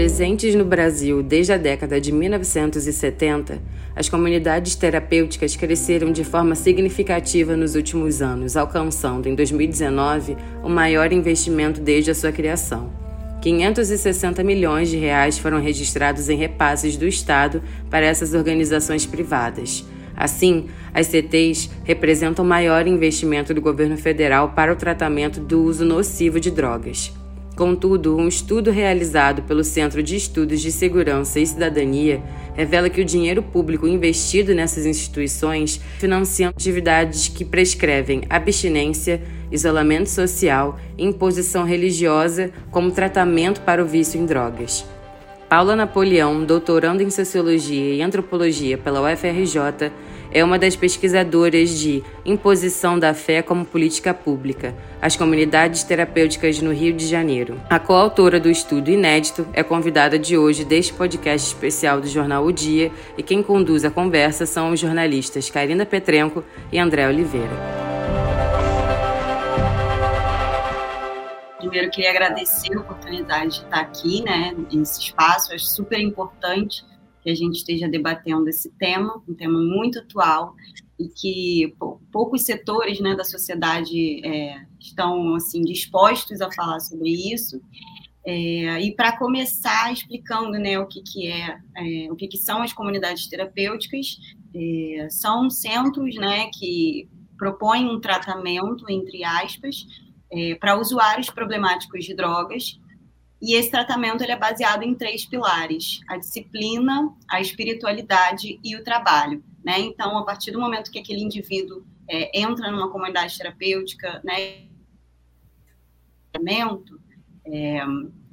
Presentes no Brasil desde a década de 1970, as comunidades terapêuticas cresceram de forma significativa nos últimos anos, alcançando em 2019 o maior investimento desde a sua criação. 560 milhões de reais foram registrados em repasses do Estado para essas organizações privadas. Assim, as CTs representam o maior investimento do governo federal para o tratamento do uso nocivo de drogas. Contudo, um estudo realizado pelo Centro de Estudos de Segurança e Cidadania revela que o dinheiro público investido nessas instituições financia atividades que prescrevem abstinência, isolamento social imposição religiosa como tratamento para o vício em drogas. Paula Napoleão, doutorando em Sociologia e Antropologia pela UFRJ, é uma das pesquisadoras de Imposição da Fé como Política Pública, as comunidades terapêuticas no Rio de Janeiro. A coautora do estudo inédito é convidada de hoje deste podcast especial do jornal O Dia e quem conduz a conversa são os jornalistas Karina Petrenko e André Oliveira. Primeiro, queria agradecer a oportunidade de estar aqui, né, nesse espaço. Acho super importante que a gente esteja debatendo esse tema, um tema muito atual e que poucos setores né, da sociedade é, estão assim dispostos a falar sobre isso. É, e para começar explicando né, o que, que é, é, o que, que são as comunidades terapêuticas, é, são centros né, que propõem um tratamento, entre aspas, é, para usuários problemáticos de drogas e esse tratamento ele é baseado em três pilares: a disciplina, a espiritualidade e o trabalho. Né? Então, a partir do momento que aquele indivíduo é, entra numa comunidade terapêutica, né, é,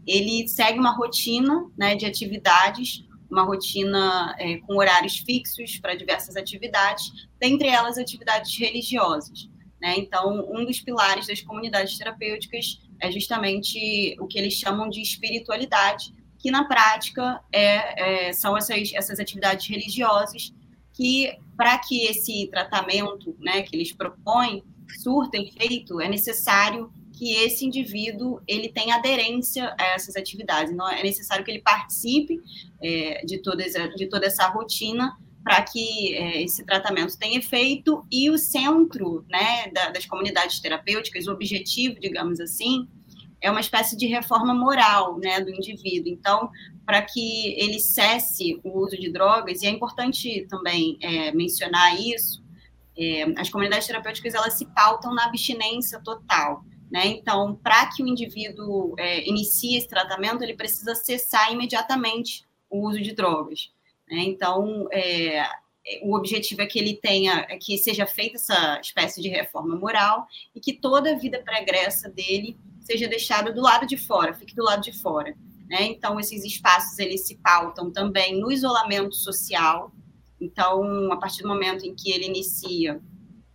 ele segue uma rotina né, de atividades, uma rotina é, com horários fixos para diversas atividades, dentre elas atividades religiosas. Né? Então, um dos pilares das comunidades terapêuticas é justamente o que eles chamam de espiritualidade, que na prática é, é, são essas, essas atividades religiosas que, para que esse tratamento né, que eles propõem surta efeito, é necessário que esse indivíduo ele tenha aderência a essas atividades. Então, é necessário que ele participe é, de, toda, de toda essa rotina para que é, esse tratamento tenha efeito e o centro né, da, das comunidades terapêuticas, o objetivo, digamos assim, é uma espécie de reforma moral né, do indivíduo. Então, para que ele cesse o uso de drogas, e é importante também é, mencionar isso, é, as comunidades terapêuticas elas se pautam na abstinência total. Né? Então, para que o indivíduo é, inicie esse tratamento, ele precisa cessar imediatamente o uso de drogas. Né? Então, é, o objetivo é que ele tenha, é que seja feita essa espécie de reforma moral e que toda a vida pregressa dele seja deixada do lado de fora, fique do lado de fora. Né? Então, esses espaços eles se pautam também no isolamento social. Então, a partir do momento em que ele inicia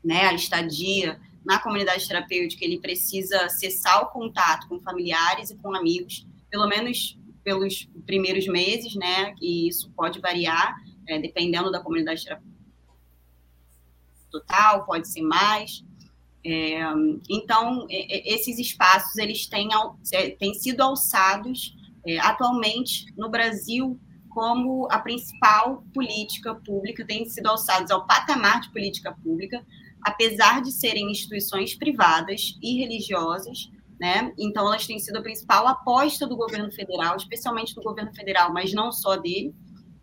né, a estadia na comunidade terapêutica, ele precisa cessar o contato com familiares e com amigos, pelo menos pelos primeiros meses, né? E isso pode variar, é, dependendo da comunidade total, pode ser mais. É, então, esses espaços eles têm, é, têm sido alçados é, atualmente no Brasil como a principal política pública, têm sido alçados ao patamar de política pública, apesar de serem instituições privadas e religiosas, né? Então, elas têm sido a principal aposta do governo federal, especialmente do governo federal, mas não só dele,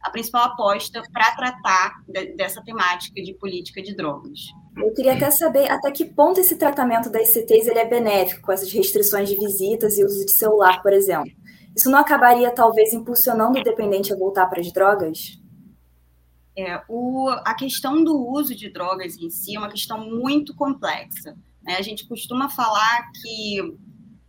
a principal aposta para tratar de, dessa temática de política de drogas. Eu queria até saber até que ponto esse tratamento das ICTs ele é benéfico, com essas restrições de visitas e uso de celular, por exemplo. Isso não acabaria, talvez, impulsionando o dependente a voltar para as drogas? É, o, a questão do uso de drogas em si é uma questão muito complexa. Né? A gente costuma falar que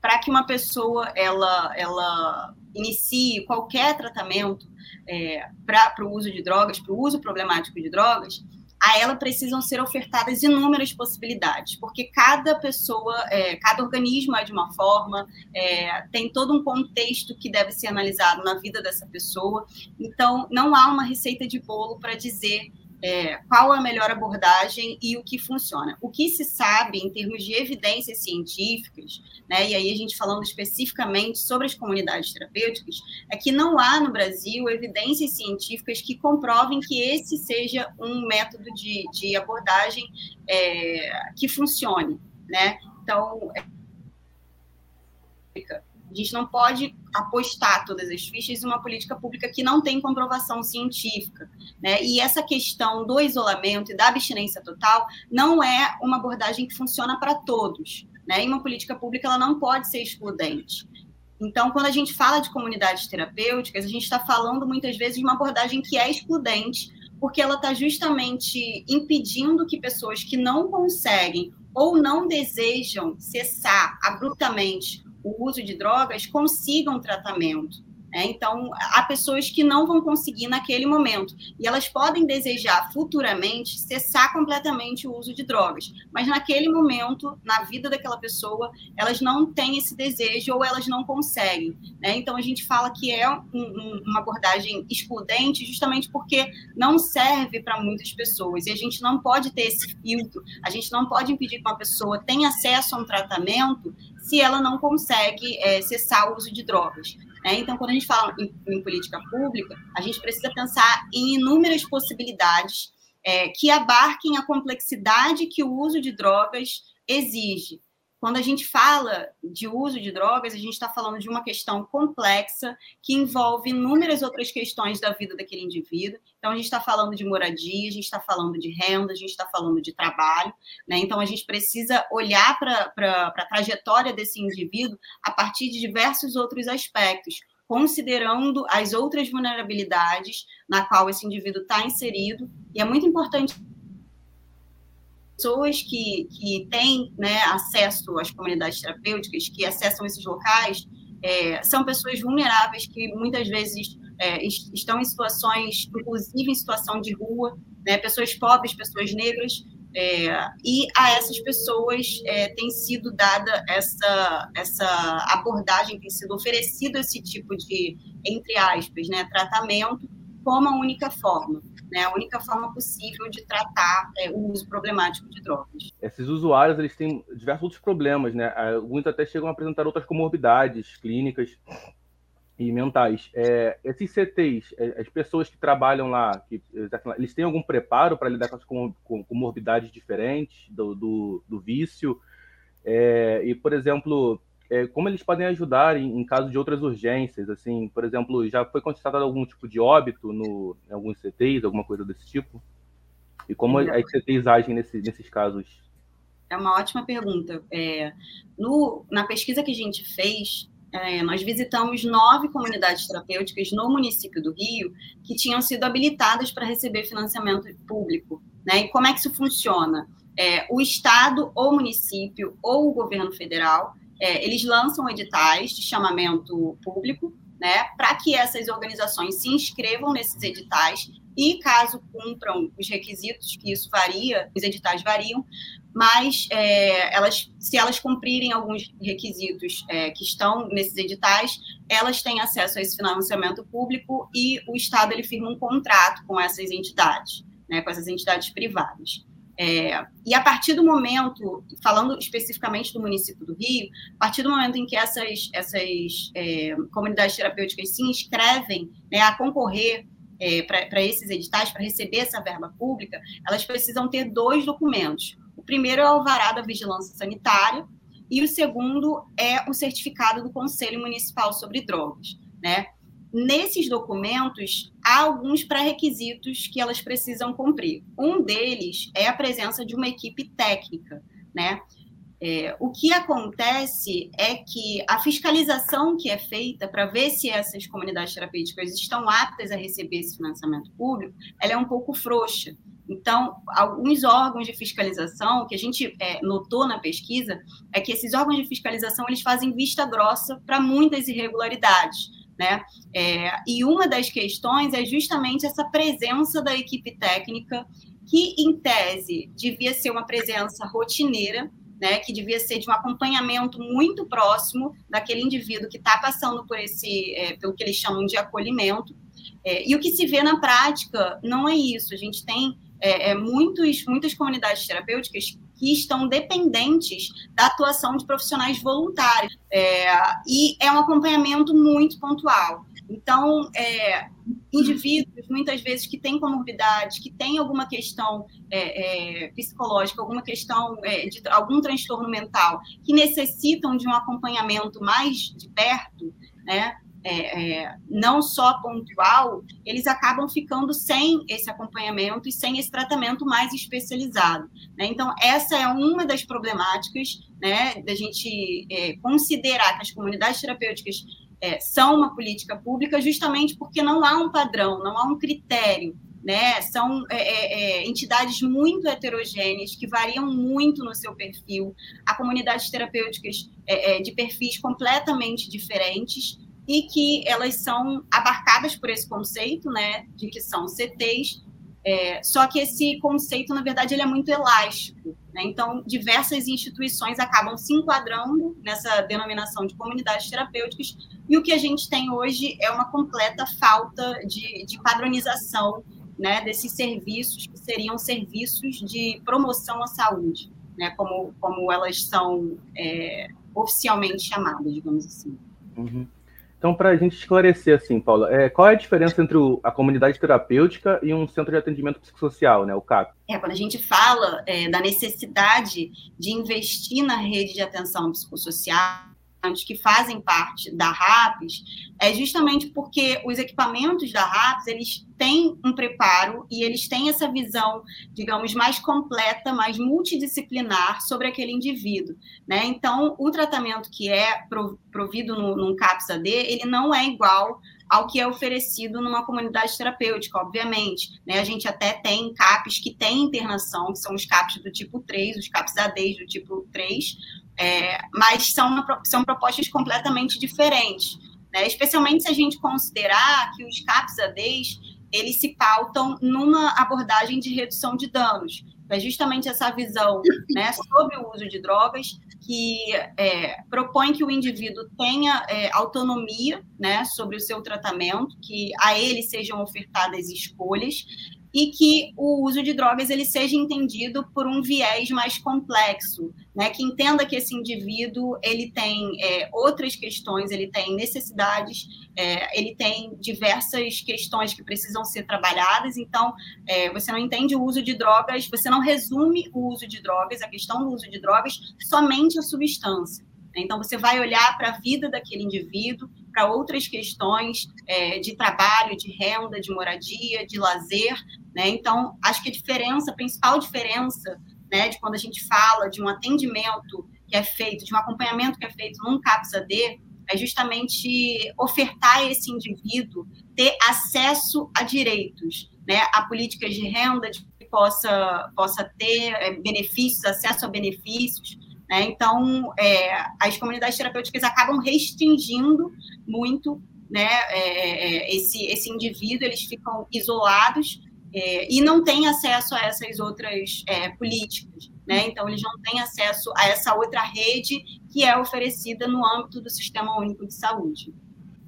para que uma pessoa ela, ela inicie qualquer tratamento é, para o uso de drogas, para o uso problemático de drogas, a ela precisam ser ofertadas inúmeras possibilidades, porque cada pessoa, é, cada organismo é de uma forma, é, tem todo um contexto que deve ser analisado na vida dessa pessoa. Então, não há uma receita de bolo para dizer é, qual a melhor abordagem e o que funciona. O que se sabe em termos de evidências científicas, né, e aí a gente falando especificamente sobre as comunidades terapêuticas, é que não há no Brasil evidências científicas que comprovem que esse seja um método de, de abordagem é, que funcione. Né? Então, é, a gente não pode apostar todas as fichas em uma política pública que não tem comprovação científica. Né? E essa questão do isolamento e da abstinência total não é uma abordagem que funciona para todos. Né? E uma política pública ela não pode ser excludente. Então, quando a gente fala de comunidades terapêuticas, a gente está falando muitas vezes de uma abordagem que é excludente, porque ela está justamente impedindo que pessoas que não conseguem ou não desejam cessar abruptamente o uso de drogas consigam tratamento. É, então, há pessoas que não vão conseguir naquele momento. E elas podem desejar futuramente cessar completamente o uso de drogas. Mas naquele momento, na vida daquela pessoa, elas não têm esse desejo ou elas não conseguem. Né? Então, a gente fala que é um, um, uma abordagem excludente justamente porque não serve para muitas pessoas. E a gente não pode ter esse filtro, a gente não pode impedir que uma pessoa tenha acesso a um tratamento se ela não consegue é, cessar o uso de drogas. Né? Então, quando a gente fala em, em, política pública, a gente precisa pensar em inúmeras possibilidades é, que abarquem a complexidade que o uso de drogas exige. Quando a gente fala de uso de drogas, a gente está falando de uma questão complexa que envolve inúmeras outras questões da vida daquele indivíduo. Então, a gente está falando de moradia, a gente está falando de renda, a gente está falando de trabalho. Né? Então, a gente precisa olhar para a trajetória desse indivíduo a partir de diversos outros aspectos, considerando as outras vulnerabilidades na qual esse indivíduo está inserido. E é muito importante pessoas que, que têm né, acesso às comunidades terapêuticas, que acessam esses locais, é, são pessoas vulneráveis que muitas vezes é, estão em situações, inclusive em situação de rua, né, pessoas pobres, pessoas negras, é, e a essas pessoas é, tem sido dada essa, essa abordagem, tem sido oferecido esse tipo de, entre aspas, né, tratamento como a única forma né, a única forma possível de tratar é, o uso problemático de drogas. Esses usuários eles têm diversos outros problemas, né? Alguns até chegam a apresentar outras comorbidades clínicas e mentais. É, esses CTs, é, as pessoas que trabalham lá, que, eles têm algum preparo para lidar com as comorbidades diferentes do, do, do vício? É, e, por exemplo, é, como eles podem ajudar em, em, caso de outras urgências, assim, por exemplo, já foi constatado algum tipo de óbito no, em alguns CTs, alguma coisa desse tipo? E como as CTs agem nesse, nesses casos? É uma ótima pergunta. É, no, na pesquisa que a gente fez, é, nós visitamos nove comunidades terapêuticas no município do Rio que tinham sido habilitadas para receber financiamento público. Né? E como é que isso funciona? É, o Estado, ou o município, ou o governo federal é, eles lançam editais de chamamento público, né, para que essas organizações se inscrevam nesses editais e, caso cumpram os requisitos, que isso varia, os editais variam, mas é, elas, se elas cumprirem alguns requisitos é, que estão nesses editais, elas têm acesso a esse financiamento público e o Estado ele firma um contrato com essas entidades, né, com essas entidades privadas. É, e a partir do momento, falando especificamente do município do Rio, a partir do momento em que essas, essas é, comunidades terapêuticas se inscrevem né, a concorrer é, para esses editais, para receber essa verba pública, elas precisam ter dois documentos. O primeiro é o alvará da vigilância sanitária e o segundo é o certificado do Conselho Municipal sobre Drogas. Né? Nesses documentos, há alguns pré-requisitos que elas precisam cumprir. Um deles é a presença de uma equipe técnica, né? É, o que acontece é que a fiscalização que é feita para ver se essas comunidades terapêuticas estão aptas a receber esse financiamento público, ela é um pouco frouxa. Então, alguns órgãos de fiscalização que a gente é, notou na pesquisa é que esses órgãos de fiscalização eles fazem vista grossa para muitas irregularidades. Né? É, e uma das questões é justamente essa presença da equipe técnica, que, em tese, devia ser uma presença rotineira, né, que devia ser de um acompanhamento muito próximo daquele indivíduo que está passando por esse, é, pelo que eles chamam de acolhimento. É, e o que se vê na prática não é isso. A gente tem é, é, muitos, muitas comunidades terapêuticas que estão dependentes da atuação de profissionais voluntários. É, e é um acompanhamento muito pontual. Então, é, indivíduos, muitas vezes, que têm comorbidade, que têm alguma questão é, é, psicológica, alguma questão é, de algum transtorno mental, que necessitam de um acompanhamento mais de perto, né? É, é, não só pontual, eles acabam ficando sem esse acompanhamento e sem esse tratamento mais especializado. Né? Então, essa é uma das problemáticas né, da gente é, considerar que as comunidades terapêuticas é, são uma política pública justamente porque não há um padrão, não há um critério. Né? São é, é, é entidades muito heterogêneas que variam muito no seu perfil, há comunidades terapêuticas é, é, de perfis completamente diferentes e que elas são abarcadas por esse conceito, né, de que são CTs, é, só que esse conceito, na verdade, ele é muito elástico. Né? Então, diversas instituições acabam se enquadrando nessa denominação de comunidades terapêuticas, e o que a gente tem hoje é uma completa falta de, de padronização né, desses serviços, que seriam serviços de promoção à saúde, né, como, como elas são é, oficialmente chamadas, digamos assim. Uhum. Então, para a gente esclarecer, assim, Paula, é, qual é a diferença entre o, a comunidade terapêutica e um centro de atendimento psicossocial, né, o CAP? É, quando a gente fala é, da necessidade de investir na rede de atenção psicossocial, que fazem parte da RAPS, é justamente porque os equipamentos da RAPS, eles têm um preparo e eles têm essa visão, digamos, mais completa, mais multidisciplinar sobre aquele indivíduo, né? Então, o tratamento que é provido no, num CAPS-AD, ele não é igual ao que é oferecido numa comunidade terapêutica, obviamente. Né? A gente até tem CAPs que têm internação, que são os CAPs do tipo 3, os CAPs ADs do tipo 3, é, mas são, são propostas completamente diferentes, né? especialmente se a gente considerar que os CAPs ADs eles se pautam numa abordagem de redução de danos. É justamente essa visão né, sobre o uso de drogas que é, propõe que o indivíduo tenha é, autonomia né, sobre o seu tratamento, que a ele sejam ofertadas escolhas e que o uso de drogas ele seja entendido por um viés mais complexo, né? Que entenda que esse indivíduo ele tem é, outras questões, ele tem necessidades, é, ele tem diversas questões que precisam ser trabalhadas. Então, é, você não entende o uso de drogas, você não resume o uso de drogas, a questão do uso de drogas somente a substância. Então, você vai olhar para a vida daquele indivíduo, para outras questões é, de trabalho, de renda, de moradia, de lazer, né? Então, acho que a diferença, a principal diferença, né, de quando a gente fala de um atendimento que é feito, de um acompanhamento que é feito num CAPS-AD, é justamente ofertar a esse indivíduo ter acesso a direitos, né, a políticas de renda de que possa, possa ter é, benefícios, acesso a benefícios. Né? Então, é, as comunidades terapêuticas acabam restringindo muito né, é, é esse, esse indivíduo, eles ficam isolados é, e não têm acesso a essas outras é, políticas. Né? Então, eles não têm acesso a essa outra rede que é oferecida no âmbito do Sistema Único de Saúde.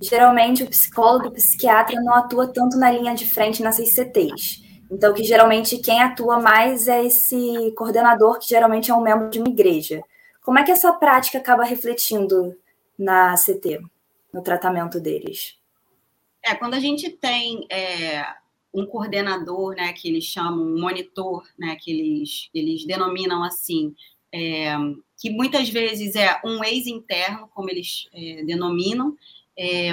Geralmente, o psicólogo, o psiquiatra não atua tanto na linha de frente nessas CTs. Então, que geralmente quem atua mais é esse coordenador, que geralmente é um membro de uma igreja. Como é que essa prática acaba refletindo na CT, no tratamento deles? É, quando a gente tem é, um coordenador, né, que eles chamam um monitor, né, que eles, eles denominam assim, é, que muitas vezes é um ex-interno, como eles é, denominam, é,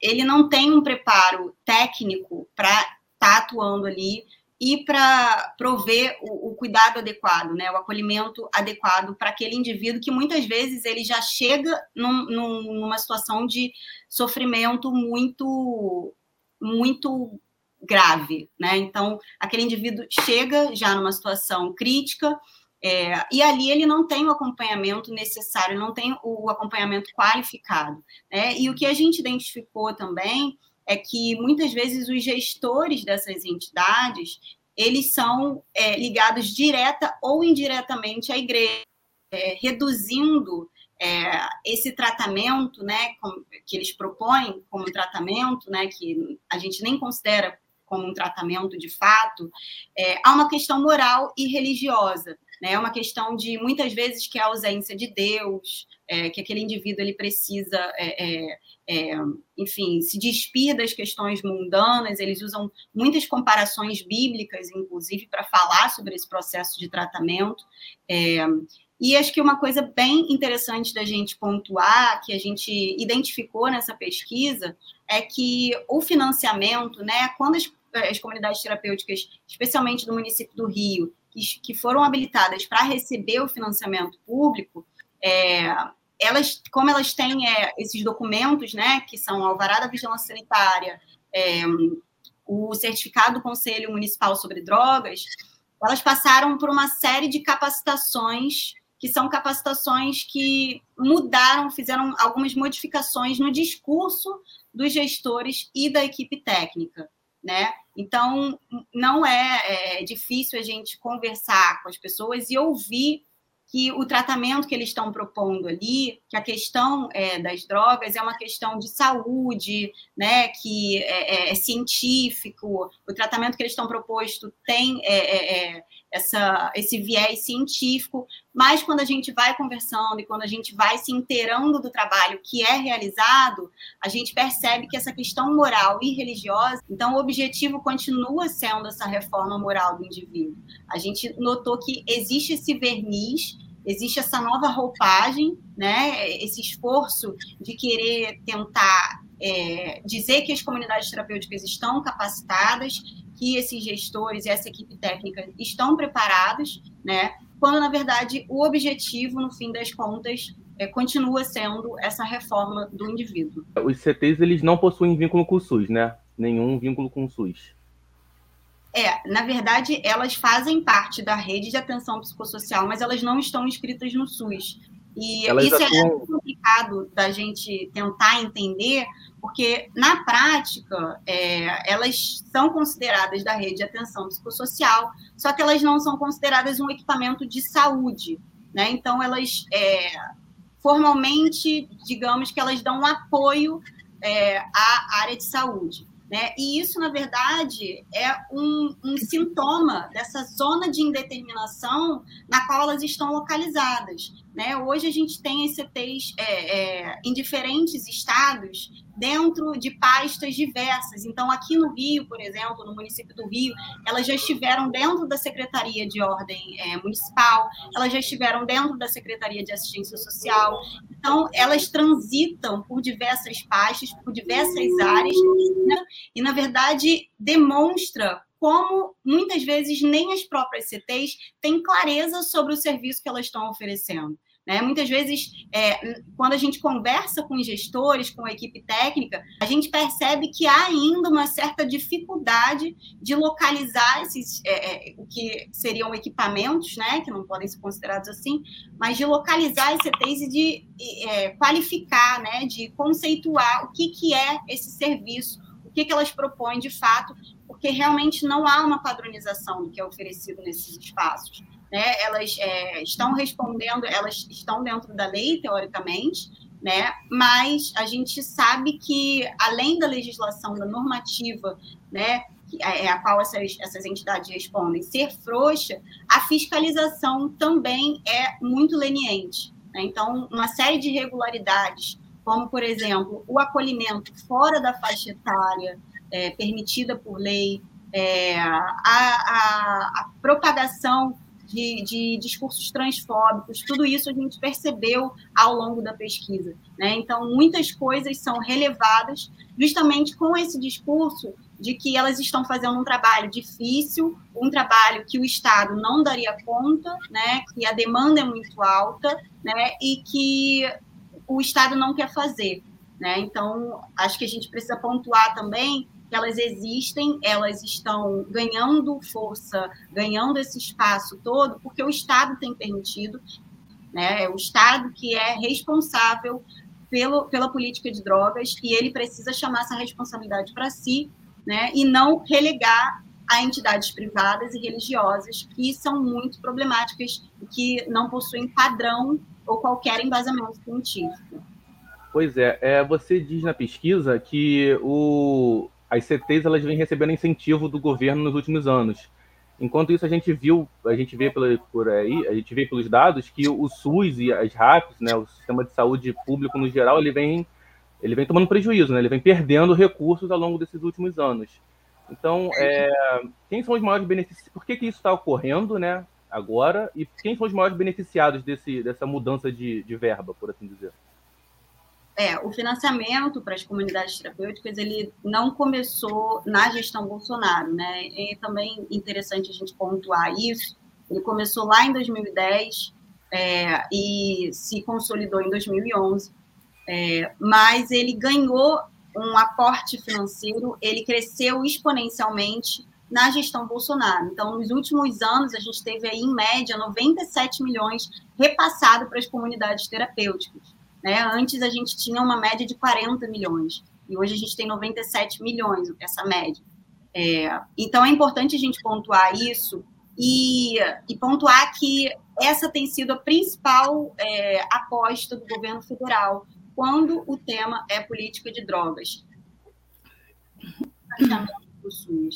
ele não tem um preparo técnico para estar tá atuando ali e para prover o, o, cuidado adequado, né, o acolhimento adequado para aquele indivíduo que muitas vezes ele já chega num, num, numa situação de sofrimento muito muito grave, né? Então, aquele indivíduo chega já numa situação crítica é, e ali ele não tem o acompanhamento necessário, não tem o acompanhamento qualificado. Né? E o que a gente identificou também é que muitas vezes os gestores dessas entidades eles são é, ligados direta ou indiretamente à igreja, é, reduzindo é, esse tratamento, né, que eles propõem como tratamento, né, que a gente nem considera como um tratamento de fato, é, há uma questão moral e religiosa. Né? É uma questão de, muitas vezes, que é a ausência de Deus, é, que aquele indivíduo ele precisa, é, é, é, enfim, se despir das questões mundanas. Eles usam muitas comparações bíblicas, inclusive, para falar sobre esse processo de tratamento. É, e acho que uma coisa bem interessante da gente pontuar, que a gente identificou nessa pesquisa, é que o financiamento, né, quando as, as comunidades terapêuticas, especialmente do município do Rio, que, que foram habilitadas para receber o financiamento público, é, elas, como elas têm é, esses documentos, né, que são alvará da vigilância sanitária, é, o certificado do Conselho Municipal sobre Drogas, elas passaram por uma série de capacitações que são capacitações que mudaram, fizeram algumas modificações no discurso dos gestores e da equipe técnica, né? Então, não é, é difícil a gente conversar com as pessoas e ouvir que o tratamento que eles estão propondo ali, que a questão é, das drogas é uma questão de saúde, né, que é, é, é científico, o tratamento que eles estão proposto tem é, é, essa, esse viés científico, mas quando a gente vai conversando e quando a gente vai se inteirando do trabalho que é realizado, a gente percebe que essa questão moral e religiosa, então o objetivo continua sendo essa reforma moral do indivíduo. A gente notou que existe esse verniz existe essa nova roupagem, né? Esse esforço de querer tentar é, dizer que as comunidades terapêuticas estão capacitadas, que esses gestores e essa equipe técnica estão preparados, né? Quando na verdade o objetivo, no fim das contas, é, continua sendo essa reforma do indivíduo. Os CTs eles não possuem vínculo com o SUS, né? Nenhum vínculo com o SUS. É, na verdade, elas fazem parte da rede de atenção psicossocial, mas elas não estão inscritas no SUS. E elas isso é atuam... é complicado da gente tentar entender, porque na prática é, elas são consideradas da rede de atenção psicossocial, só que elas não são consideradas um equipamento de saúde, né? Então elas é, formalmente, digamos que elas dão um apoio é, à área de saúde. Né? E isso, na verdade, é um, um, sintoma dessa zona de indeterminação na qual elas estão localizadas. Né? Hoje a gente tem ECTs é, é, em diferentes estados dentro de pastas diversas. Então, aqui no Rio, por exemplo, no município do Rio, elas já estiveram dentro da Secretaria de Ordem é, Municipal, elas já estiveram dentro da Secretaria de Assistência Social. Então, elas transitam por diversas pastas, por diversas áreas, né? e, na verdade, demonstra como muitas vezes nem as próprias CTs têm clareza sobre o serviço que elas estão oferecendo. Né? Muitas vezes, é, quando a gente conversa com os gestores, com a equipe técnica, a gente percebe que há ainda uma certa dificuldade de localizar esses, é, é, o que seriam equipamentos, né, que não podem ser considerados assim, mas de localizar esse e de é, qualificar, né, de conceituar o que, que é esse serviço, o que, que elas propõem de fato, porque realmente não há uma padronização do que é oferecido nesses espaços né, elas é, estão respondendo, elas estão dentro da lei, teoricamente, né, mas a gente sabe que, além da legislação, da normativa, né, é a qual essas, essas entidades respondem, ser frouxa, a fiscalização também é muito leniente. Né? Então, uma série de irregularidades, como, por exemplo, o acolhimento fora da faixa etária é, permitida por lei, é, a, a, a propagação de, de, discursos transfóbicos, tudo isso a gente percebeu ao longo da pesquisa. Né? Então, muitas coisas são relevadas justamente com esse discurso de que elas estão fazendo um trabalho difícil, um trabalho que o Estado não daria conta, né? que a demanda é muito alta né? e que o Estado não quer fazer. Né? Então, acho que a gente precisa pontuar também elas existem, elas estão ganhando força, ganhando esse espaço todo, porque o Estado tem permitido, né? É o Estado que é responsável pelo, pela política de drogas e ele precisa chamar essa responsabilidade para si, né? E não relegar a entidades privadas e religiosas que são muito problemáticas e que não possuem padrão ou qualquer embasamento científico. Pois é, é, você diz na pesquisa que o, as CTs elas vêm recebendo incentivo do governo nos últimos anos. Enquanto isso, a gente viu, a gente vê pela, por aí, a gente vê pelos dados que o SUS e as RAPs, né, o sistema de saúde público no geral, ele vem, ele vem tomando prejuízo, né, ele vem perdendo recursos ao longo desses últimos anos. Então, é, quem são os maiores beneficiados? Por que, que isso está ocorrendo, né, agora? E quem são os maiores beneficiados desse, dessa mudança de, de verba, por assim dizer? É, o financiamento para as comunidades terapêuticas ele não começou na gestão Bolsonaro, né? É também interessante a gente pontuar isso. Ele começou lá em 2010 é, e se consolidou em 2011, é, mas ele ganhou um aporte financeiro, ele cresceu exponencialmente na gestão Bolsonaro. Então, nos últimos anos, a gente teve aí, em média, 97 milhões repassado para as comunidades terapêuticas. Né? Antes a gente tinha uma média de 40 milhões e hoje a gente tem 97 milhões, essa média. É, então é importante a gente pontuar isso e, e, pontuar que essa tem sido a principal é, aposta do governo federal quando o tema é política de drogas.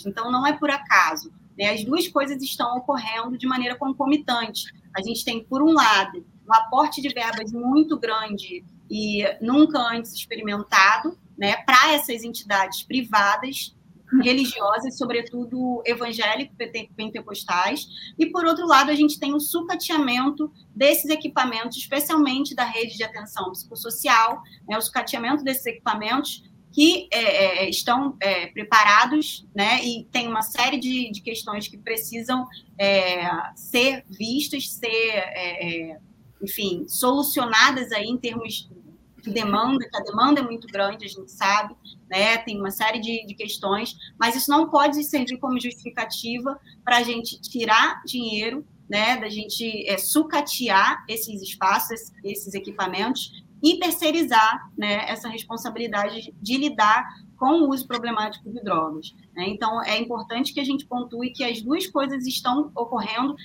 Então não é por acaso. Né? As duas coisas estão ocorrendo de maneira concomitante. A gente tem, por um lado, um aporte de verbas muito grande e nunca antes experimentado, né, para essas entidades privadas religiosas, sobretudo evangélicos pentecostais, e por outro lado a gente tem o sucateamento desses equipamentos, especialmente da rede de atenção psicossocial, né, o sucateamento desses equipamentos que é, é, estão é, preparados, né, e tem uma série de, de questões que precisam é, ser vistas, ser é, é, enfim, solucionadas aí em termos de demanda, que a demanda é muito grande, a gente sabe, né? Tem uma série de, de questões, mas isso não pode servir como justificativa para a gente tirar dinheiro, né? Da gente é, sucatear esses espaços, esses equipamentos e terceirizar, né? Essa responsabilidade de lidar com o uso problemático de drogas. Né? Então, é importante que a gente pontue que as duas coisas estão ocorrendo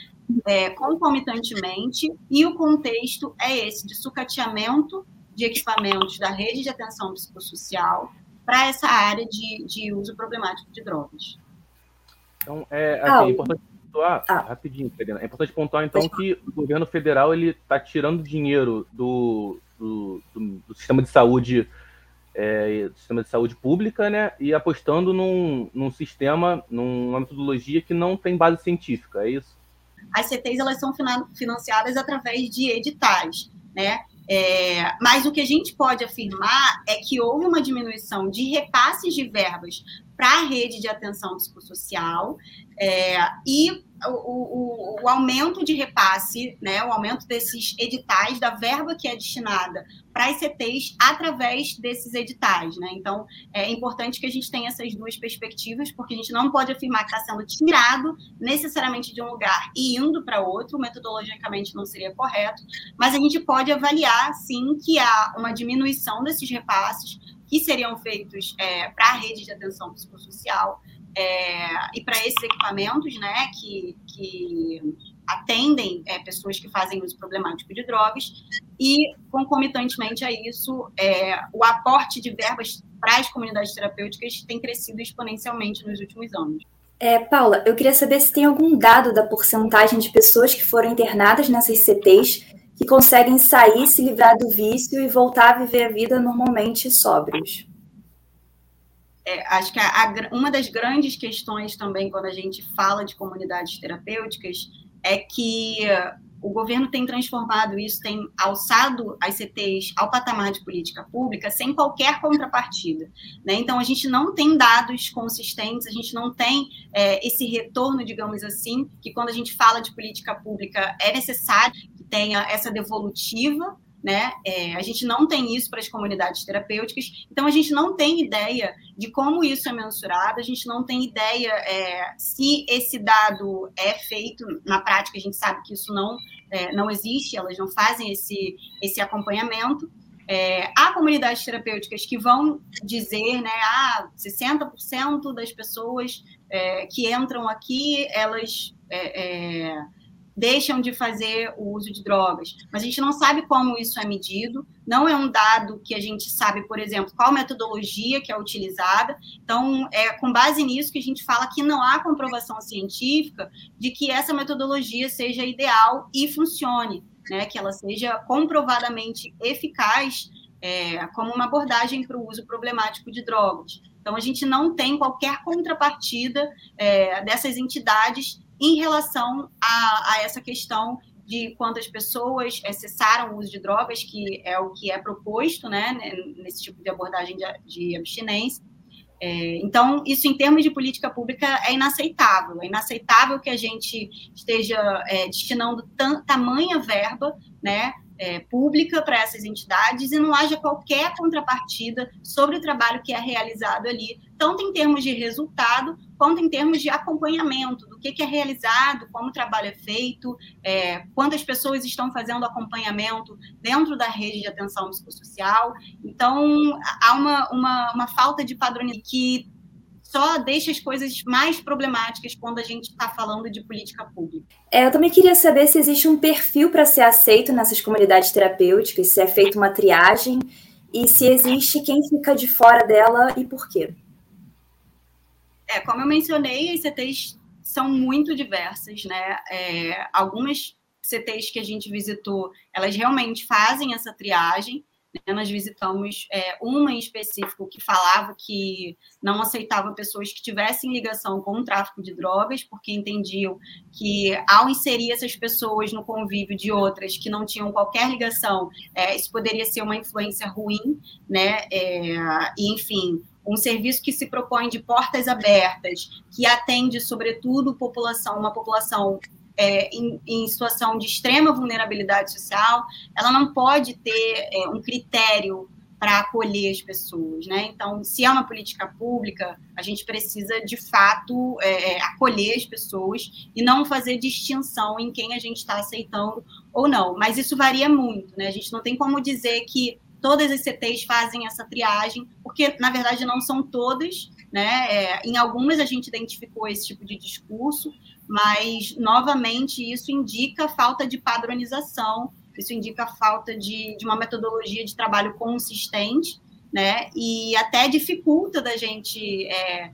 é, concomitantemente, e o contexto é esse, de sucateamento de equipamentos da rede de atenção psicossocial para essa área de, de uso problemático de drogas. Então, é, assim, é importante pontuar, ah. rapidinho, Serena, é importante pontuar, então, que o governo federal ele está tirando dinheiro do, do, do, do sistema de saúde é, sistema de saúde pública, né, e apostando num, num sistema, numa metodologia que não tem base científica, é isso? As CTs elas são financiadas através de editais, né? É, mas o que a gente pode afirmar é que houve uma diminuição de repasses de verbas para a rede de atenção psicossocial é, e o, o, o, aumento de repasse, né, o aumento desses editais, da verba que é destinada para as CTs através desses editais. Né? Então, é importante que a gente tenha essas duas perspectivas, porque a gente não pode afirmar que está sendo tirado necessariamente de um lugar e indo para outro, metodologicamente não seria correto, mas a gente pode avaliar, sim, que há uma diminuição desses repasses que seriam feitos é, para a rede de atenção psicossocial é, e para esses equipamentos, né, que, que atendem é, pessoas que fazem uso problemático de drogas, e, concomitantemente a isso, é, o aporte de verbas para as comunidades terapêuticas tem crescido exponencialmente nos últimos anos. É, Paula, eu queria saber se tem algum dado da porcentagem de pessoas que foram internadas nessas CTs que conseguem sair, se livrar do vício e voltar a viver a vida normalmente sóbrios é, acho que a, a, uma das grandes questões também quando a gente fala de comunidades terapêuticas é que o governo tem transformado isso, tem alçado as CTs ao patamar de política pública sem qualquer contrapartida. Né? Então, a gente não tem dados consistentes, a gente não tem é, esse retorno, digamos assim, que quando a gente fala de política pública é necessário que tenha essa devolutiva né? É, a gente não tem isso para as comunidades terapêuticas, então a gente não tem ideia de como isso é mensurado, a gente não tem ideia é, se esse dado é feito na prática, a gente sabe que isso não, é, não existe, elas não fazem esse, esse acompanhamento. É, há comunidades terapêuticas que vão dizer, né, ah, 60% das pessoas é, que entram aqui, elas é, deixam de fazer o uso de drogas. Mas a gente não sabe como isso é medido, não é um dado que a gente sabe, por exemplo, qual metodologia que é utilizada. Então, é com base nisso que a gente fala que não há comprovação científica de que essa metodologia seja ideal e funcione, né? que ela seja comprovadamente eficaz é, como uma abordagem para o uso problemático de drogas. Então, a gente não tem qualquer contrapartida é, dessas entidades em relação a, a essa questão de quantas pessoas cessaram o uso de drogas, que é o que é proposto né, nesse tipo de abordagem de, de abstinência. É, então, isso em termos de política pública é inaceitável. É inaceitável que a gente esteja é, destinando tamanha verba né, é, pública para essas entidades e não haja qualquer contrapartida sobre o trabalho que é realizado ali, tanto em termos de resultado, quanto em termos de acompanhamento do que, que é realizado, como o trabalho é feito, é, quantas pessoas estão fazendo acompanhamento dentro da rede de atenção psicossocial. Então, há uma, uma, uma falta de padronização que só deixa as coisas mais problemáticas quando a gente está falando de política pública. É, eu também queria saber se existe um perfil para ser aceito nessas comunidades terapêuticas, se é feita uma triagem e se existe quem fica de fora dela e por quê. É, como eu mencionei, as CTs são muito diversas, né? É, algumas CTs que a gente visitou, elas realmente fazem essa triagem, né? Nós visitamos é, uma em específico que falava que não aceitava pessoas que tivessem ligação com o tráfico de drogas, porque entendiam que, ao inserir essas pessoas no convívio de outras que não tinham qualquer ligação, é, isso poderia ser uma influência ruim, né? É, e, enfim, um serviço que se propõe de portas abertas, que atende, sobretudo, população, uma população é, em, em, situação de extrema vulnerabilidade social, ela não pode ter é, um critério para acolher as pessoas, né? Então, se é uma política pública, a gente precisa de fato é, é acolher as pessoas e não fazer distinção em quem a gente está aceitando ou não. Mas isso varia muito, né? A gente não tem como dizer que todas as CTs fazem essa triagem, porque na verdade não são todas, né? É, em algumas a gente identificou esse tipo de discurso, mas, novamente, isso indica falta de padronização, isso indica falta de, de uma metodologia de trabalho consistente, né? E até dificulta da gente é,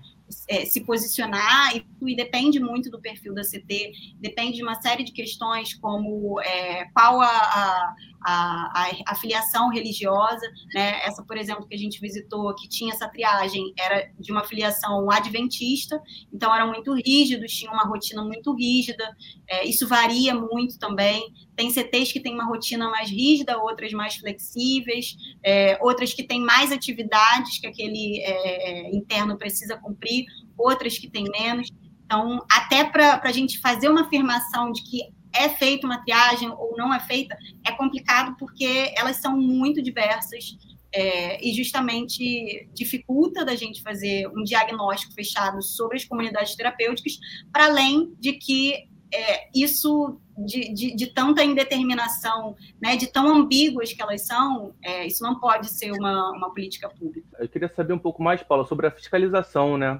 é, se posicionar e, e, depende muito do perfil da CT, depende de uma série de questões como é, qual a, a, a, a, filiação religiosa, né? Essa, por exemplo, que a gente visitou, que tinha essa triagem, era de uma filiação adventista, então eram muito rígidos, tinham uma rotina muito rígida, é, isso varia muito também. Tem CTs que têm uma rotina mais rígida, outras mais flexíveis, é, outras que têm mais atividades que aquele é, é interno precisa cumprir, outras que têm menos. Então, até para a gente fazer uma afirmação de que é feita uma triagem ou não é feita, é complicado porque elas são muito diversas é, e justamente dificulta da gente fazer um diagnóstico fechado sobre as comunidades terapêuticas, para além de que é, isso de, de, de, tanta indeterminação, né, de tão ambíguas que elas são, é, isso não pode ser uma, uma política pública. Eu queria saber um pouco mais, Paula, sobre a fiscalização, né?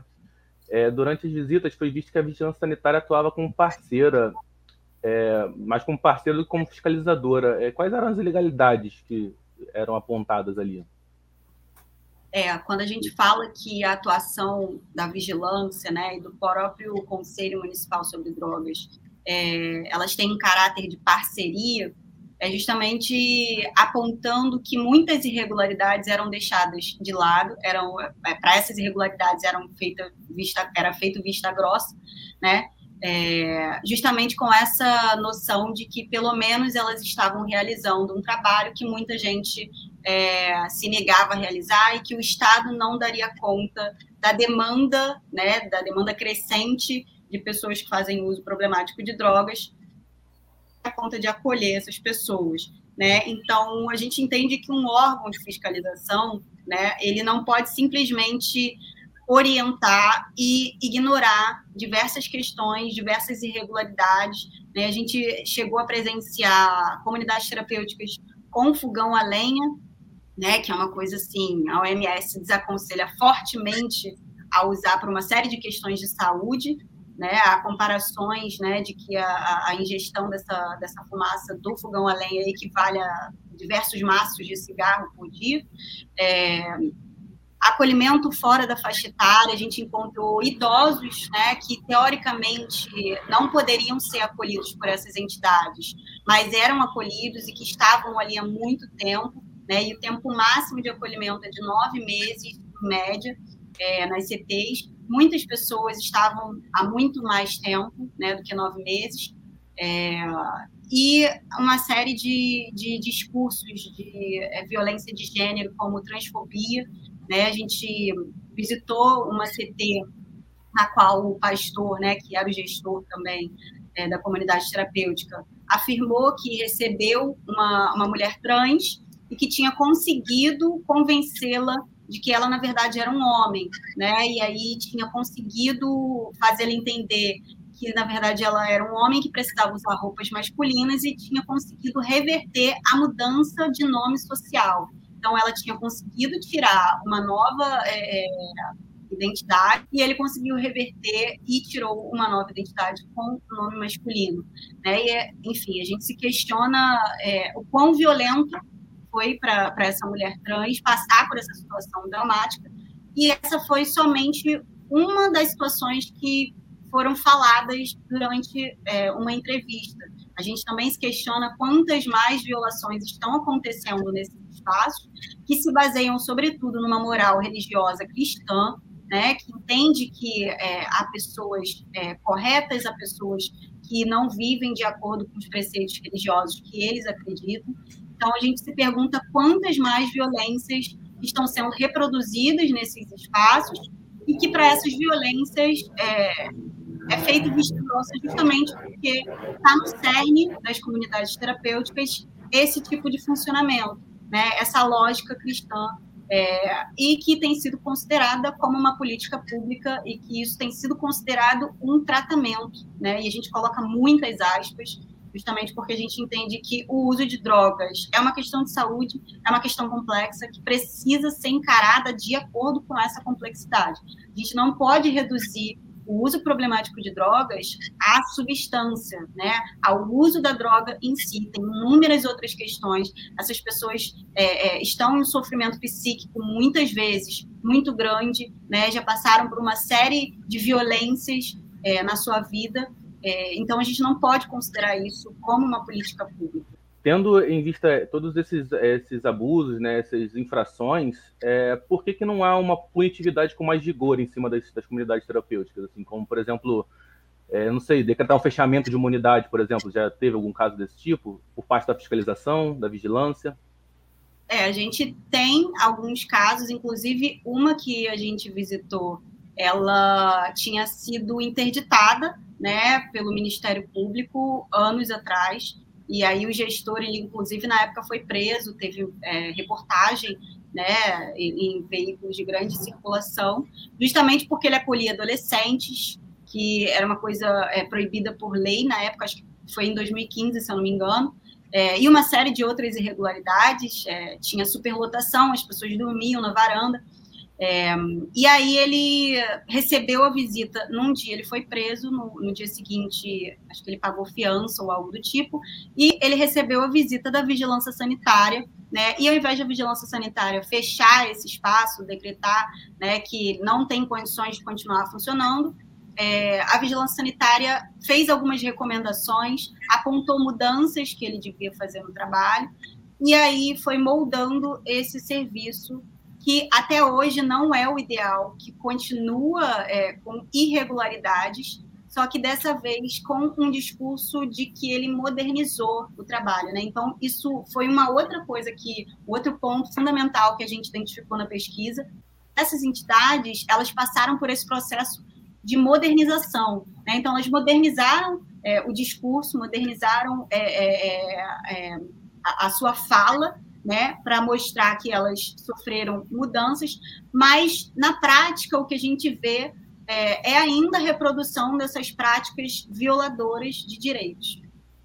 É, durante as visitas foi visto que a vigilância sanitária atuava como parceira é, mais como parceiro do que como fiscalizadora. É, quais eram as ilegalidades que eram apontadas ali? É, quando a gente fala que a atuação da vigilância né, e do próprio Conselho Municipal sobre Drogas, é, elas têm um caráter de parceria, é justamente apontando que muitas irregularidades eram deixadas de lado, eram é, para essas irregularidades eram feita vista era feito vista grossa, né? É, justamente com essa noção de que, pelo menos, elas estavam realizando um trabalho que muita gente é, se negava a realizar e que o Estado não daria conta da demanda, né, da demanda crescente de pessoas que fazem uso problemático de drogas, a conta de acolher essas pessoas. Né? Então, a gente entende que um órgão de fiscalização, né, ele não pode simplesmente orientar e ignorar diversas questões, diversas irregularidades. Né? A gente chegou a presenciar comunidades terapêuticas com fogão a lenha, né? que é uma coisa assim, a OMS desaconselha fortemente a usar para uma série de questões de saúde, né, há comparações né, de que a, a, ingestão dessa, dessa fumaça do fogão a lenha equivale a diversos maços de cigarro por dia. É, acolhimento fora da faixa etária, a gente encontrou idosos né, que, teoricamente, não poderiam ser acolhidos por essas entidades, mas eram acolhidos e que estavam ali há muito tempo, né, e o tempo máximo de acolhimento é de nove meses, em média, é, nas CTs. Muitas pessoas estavam há muito mais tempo né, do que nove meses, é, e uma série de, de discursos de é, violência de gênero, como transfobia, né? A gente visitou uma CT na qual o pastor, né, que era o gestor também é, da comunidade terapêutica, afirmou que recebeu uma, uma mulher trans e que tinha conseguido convencê-la de que ela, na verdade, era um homem, né? E aí tinha conseguido fazê-la entender que, na verdade, ela era um homem que precisava usar roupas masculinas e tinha conseguido reverter a mudança de nome social. Então, ela tinha conseguido tirar uma nova é, é, identidade e ele conseguiu reverter e tirou uma nova identidade com o nome masculino. Né? E, enfim, a gente se questiona é, o quão violento foi para essa mulher trans passar por essa situação dramática. E essa foi somente uma das situações que foram faladas durante é, uma entrevista. A gente também se questiona quantas mais violações estão acontecendo nesses espaços, que se baseiam, sobretudo, numa moral religiosa cristã, né, que entende que é, há pessoas é, corretas, há pessoas que não vivem de acordo com os preceitos religiosos que eles acreditam. Então, a gente se pergunta quantas mais violências estão sendo reproduzidas nesses espaços e que para essas violências é, é feito vista justamente porque está no cerne das comunidades terapêuticas esse tipo de funcionamento, né? essa lógica cristã, é, e que tem sido considerada como uma política pública e que isso tem sido considerado um tratamento. Né? E a gente coloca muitas aspas, justamente porque a gente entende que o uso de drogas é uma questão de saúde, é uma questão complexa que precisa ser encarada de acordo com essa complexidade. A gente não pode reduzir o uso problemático de drogas à substância, né, ao uso da droga em si. Tem inúmeras outras questões. Essas pessoas é, é, estão em sofrimento psíquico muitas vezes muito grande, né, já passaram por uma série de violências é, na sua vida. É, então, a gente não pode considerar isso como uma política pública tendo em vista todos esses, esses abusos, né, essas infrações, é, por que, que não há uma punitividade com mais vigor em cima das, das comunidades terapêuticas? Assim, como, por exemplo, é, não sei, decretar o fechamento de uma unidade, por exemplo, já teve algum caso desse tipo, por parte da fiscalização, da vigilância? É, a gente tem alguns casos, inclusive uma que a gente visitou, ela tinha sido interditada, né, pelo Ministério Público anos atrás, e aí o gestor, ele inclusive na época foi preso, teve é, reportagem né, em, veículos de grande circulação, justamente porque ele acolhia adolescentes, que era uma coisa é, proibida por lei na época, acho que foi em 2015, se eu não me engano, é, e uma série de outras irregularidades, é, tinha superlotação, as pessoas dormiam na varanda, é, e aí ele recebeu a visita num dia, ele foi preso, no, no, dia seguinte, acho que ele pagou fiança ou algo do tipo, e ele recebeu a visita da vigilância sanitária, né? E ao invés da vigilância sanitária fechar esse espaço, decretar né, que não tem condições de continuar funcionando, é, a vigilância sanitária fez algumas recomendações, apontou mudanças que ele devia fazer no trabalho, e aí foi moldando esse serviço que até hoje não é o ideal, que continua é, com irregularidades, só que dessa vez com um discurso de que ele modernizou o trabalho, né? Então isso foi uma outra coisa que outro ponto fundamental que a gente identificou na pesquisa. Essas entidades elas passaram por esse processo de modernização, né? Então elas modernizaram é, o discurso, modernizaram é, é, é, é a, a sua fala né, para mostrar que elas sofreram mudanças, mas na prática o que a gente vê é, é ainda a reprodução dessas práticas violadoras de direitos.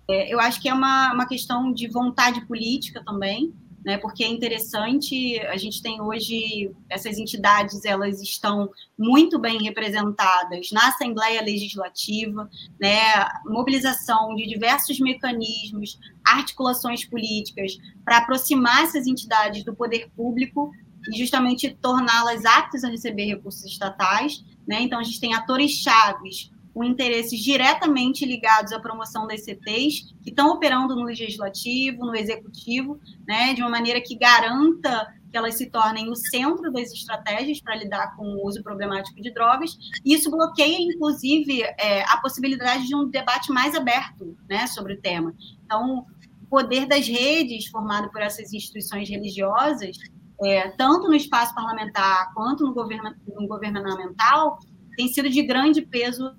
É, eu acho que é uma, uma questão de vontade política também, né, porque é interessante, a gente tem hoje, essas entidades, elas estão muito bem representadas na Assembleia Legislativa, né, mobilização de diversos mecanismos, articulações políticas, para aproximar essas entidades do poder público e justamente torná-las aptas a receber recursos estatais, né, então a gente tem atores chaves com interesses diretamente ligados à promoção das CTs, que estão operando no legislativo, no executivo, né, de uma maneira que garanta que elas se tornem o centro das estratégias para lidar com o uso problemático de drogas, e isso bloqueia, inclusive, é, a possibilidade de um debate mais aberto né, sobre o tema. Então, o poder das redes, formado por essas instituições religiosas, é, tanto no espaço parlamentar quanto no, no governamental, tem sido de grande peso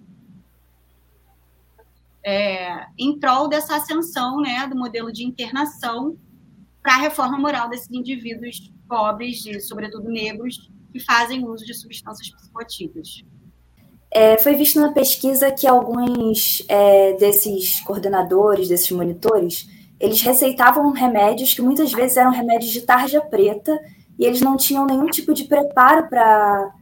é, em prol dessa ascensão né, do modelo de internação para a reforma moral desses indivíduos pobres, sobretudo negros, que fazem uso de substâncias psicoativas. É, foi visto na pesquisa que alguns é, desses coordenadores, desses monitores, eles receitavam remédios que muitas vezes eram remédios de tarja preta e eles não tinham nenhum tipo de preparo para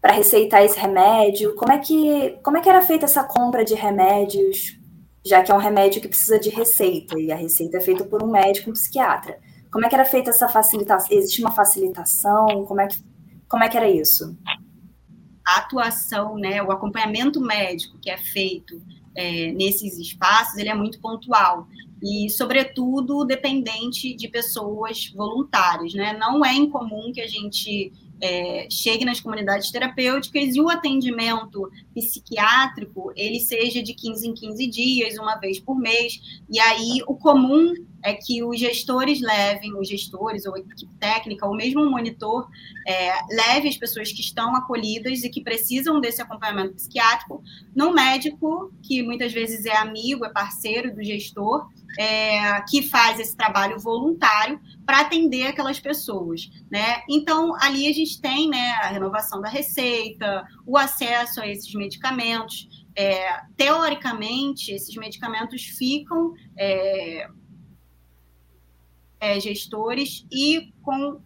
para receitar esse remédio. Como é que como é que era feita essa compra de remédios? Já que é um remédio que precisa de receita, e a receita é feita por um médico, um psiquiatra. Como é que era feita essa facilitação? Existe uma facilitação? Como é que, como é que era isso? A atuação, né, o acompanhamento médico que é feito é, nesses espaços, ele é muito pontual e, sobretudo, dependente de pessoas voluntárias, né? Não é incomum que a gente é, chegue nas comunidades terapêuticas e o atendimento psiquiátrico ele seja de 15 em 15 dias, uma vez por mês, e aí o comum é que os gestores levem, os gestores ou a equipe técnica, ou mesmo o monitor, é, leve as pessoas que estão acolhidas e que precisam desse acompanhamento psiquiátrico no médico, que muitas vezes é amigo, é parceiro do gestor, é, que faz esse trabalho voluntário para atender aquelas pessoas, né? Então ali a gente tem, né, a renovação da receita, o acesso a esses medicamentos. É, teoricamente, esses medicamentos ficam é, é, gestores e com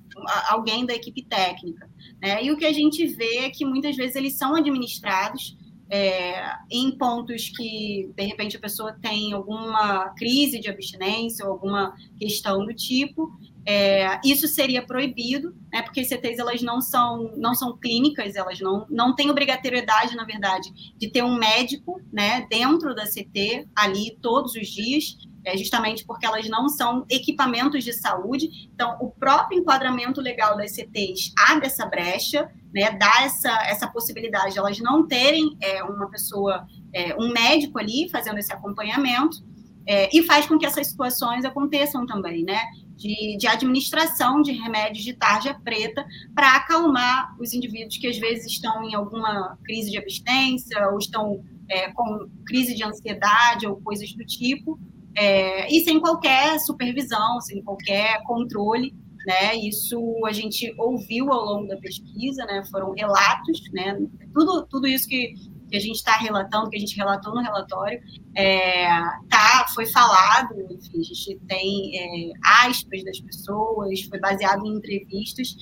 alguém da equipe técnica. Né? E o que a gente vê é que muitas vezes eles são administrados é, em pontos que, de repente, a pessoa tem alguma crise de abstinência ou alguma questão do tipo, é, isso seria proibido, né, porque as CTs elas não são, não são clínicas, elas não, não têm obrigatoriedade, na verdade, de ter um médico né, dentro da CT ali todos os dias, é, justamente porque elas não são equipamentos de saúde. Então, o próprio enquadramento legal das CTs abre essa brecha, né, dá essa, essa possibilidade de elas não terem é, uma pessoa, é, um médico ali fazendo esse acompanhamento, é, e faz com que essas situações aconteçam também, né? De, de administração de remédios de tarja preta para acalmar os indivíduos que às vezes estão em alguma crise de abstinência ou estão é, com crise de ansiedade ou coisas do tipo, é, e sem qualquer supervisão, sem qualquer controle né? Isso a gente ouviu ao longo da pesquisa, né? Foram relatos, né? Tudo, tudo isso que, que a gente está relatando, que a gente relatou no relatório, é, tá, foi falado, enfim, a gente tem é, aspas das pessoas, foi baseado em entrevistas.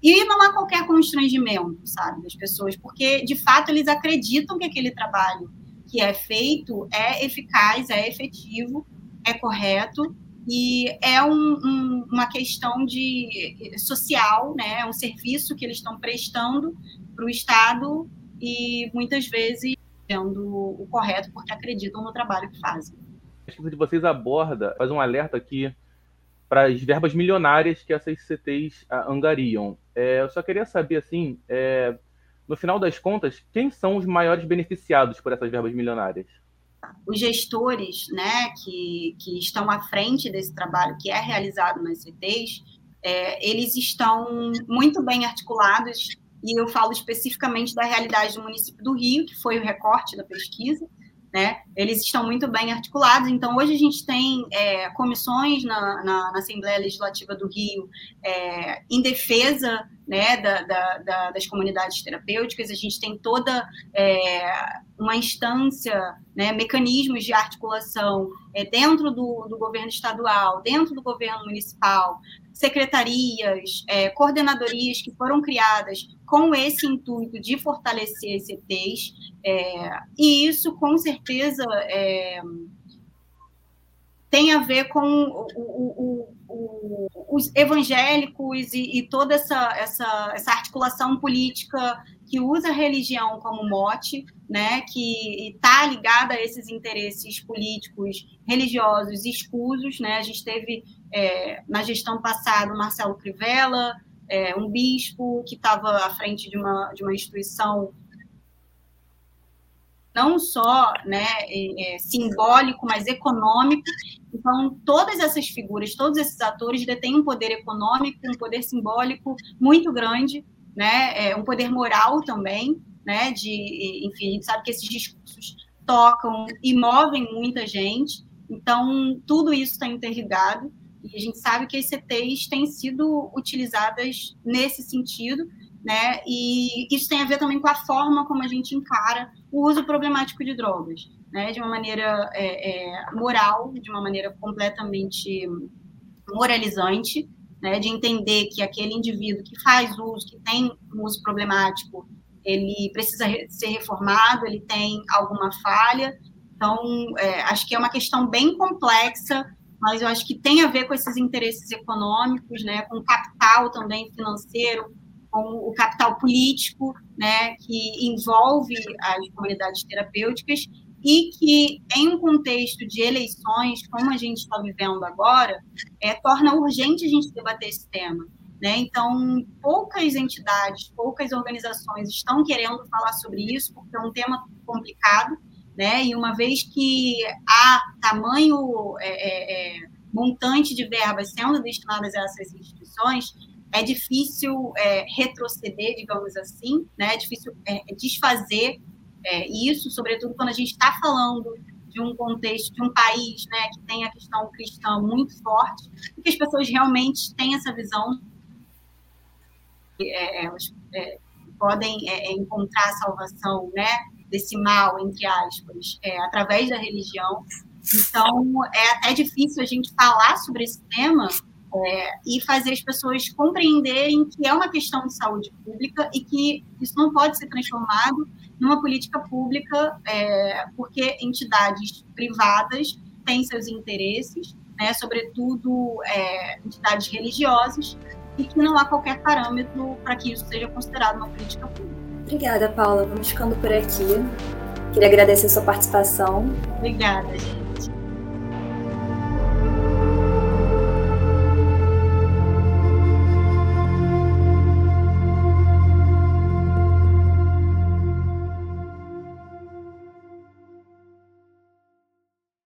E não há qualquer constrangimento, sabe, das pessoas, porque de fato eles acreditam que aquele trabalho que é feito é eficaz, é efetivo, é correto e é um, um, uma questão de social, né? É um serviço que eles estão prestando para o Estado e muitas vezes sendo o correto porque acreditam no trabalho que fazem. A pesquisa de vocês aborda, faz um alerta aqui para as verbas milionárias que essas CTs ah, angariam. É, eu só queria saber, assim, é, no final das contas, quem são os maiores beneficiados por essas verbas milionárias? os gestores né, que, que estão à frente desse trabalho que é realizado nas CTs, é, eles estão muito bem articulados, e eu falo especificamente da realidade do município do Rio, que foi o recorte da pesquisa, né? Eles estão muito bem articulados. Então, hoje a gente tem é, comissões na, na, na, Assembleia Legislativa do Rio é, em defesa né, da, da, da, das comunidades terapêuticas. A gente tem toda é, uma instância, né, mecanismos de articulação é, dentro do, do governo estadual, dentro do governo municipal, secretarias, é, coordenadorias que foram criadas com esse intuito de fortalecer CTs, é, e isso com certeza é, tem a ver com o, o, o, os evangélicos e, e, toda essa, essa, essa articulação política que usa a religião como mote, né, que está ligada a esses interesses políticos, religiosos escusos. Né? A gente teve, é, na gestão passada, o Marcelo Crivella, é, um bispo que estava à frente de uma, de uma instituição não só né, é, simbólico, mas econômico. Então, todas essas figuras, todos esses atores detêm um poder econômico, um poder simbólico muito grande, né, é, um poder moral também, né, de, enfim, a gente sabe que esses discursos tocam e movem muita gente, então tudo isso está interligado, e a gente sabe que as CTs têm sido utilizadas nesse sentido, né? E isso tem a ver também com a forma como a gente encara o uso problemático de drogas, né? De uma maneira é, é, moral, de uma maneira completamente moralizante, né? De entender que aquele indivíduo que faz uso, que tem um uso problemático, ele precisa ser reformado, ele tem alguma falha. Então, é, acho que é uma questão bem complexa, mas eu acho que tem a ver com esses interesses econômicos, né, com capital também financeiro, com o capital político, né, que envolve as comunidades terapêuticas e que, em um contexto de eleições, como a gente está vivendo agora, é, torna urgente a gente debater esse tema. Né? Então, poucas entidades, poucas organizações estão querendo falar sobre isso, porque é um tema complicado, né? e uma vez que há tamanho é, é, é montante de verbas sendo destinadas a essas instituições, é difícil é, retroceder, digamos assim, né? é difícil é, desfazer é, isso, sobretudo quando a gente está falando de um contexto, de um país né, que tem a questão cristã muito forte, e que as pessoas realmente têm essa visão, elas podem encontrar salvação né, desse mal, entre aspas, através da religião. Então, é, é difícil a gente falar sobre esse tema é, e fazer as pessoas compreenderem que é uma questão de saúde pública e que isso não pode ser transformado numa política pública, é, porque entidades privadas têm seus interesses, né, sobretudo é, entidades religiosas, e que não há qualquer parâmetro para que isso seja considerado uma política pública. Obrigada, Paula. Vamos ficando por aqui. Queria agradecer a sua participação. Obrigada, gente.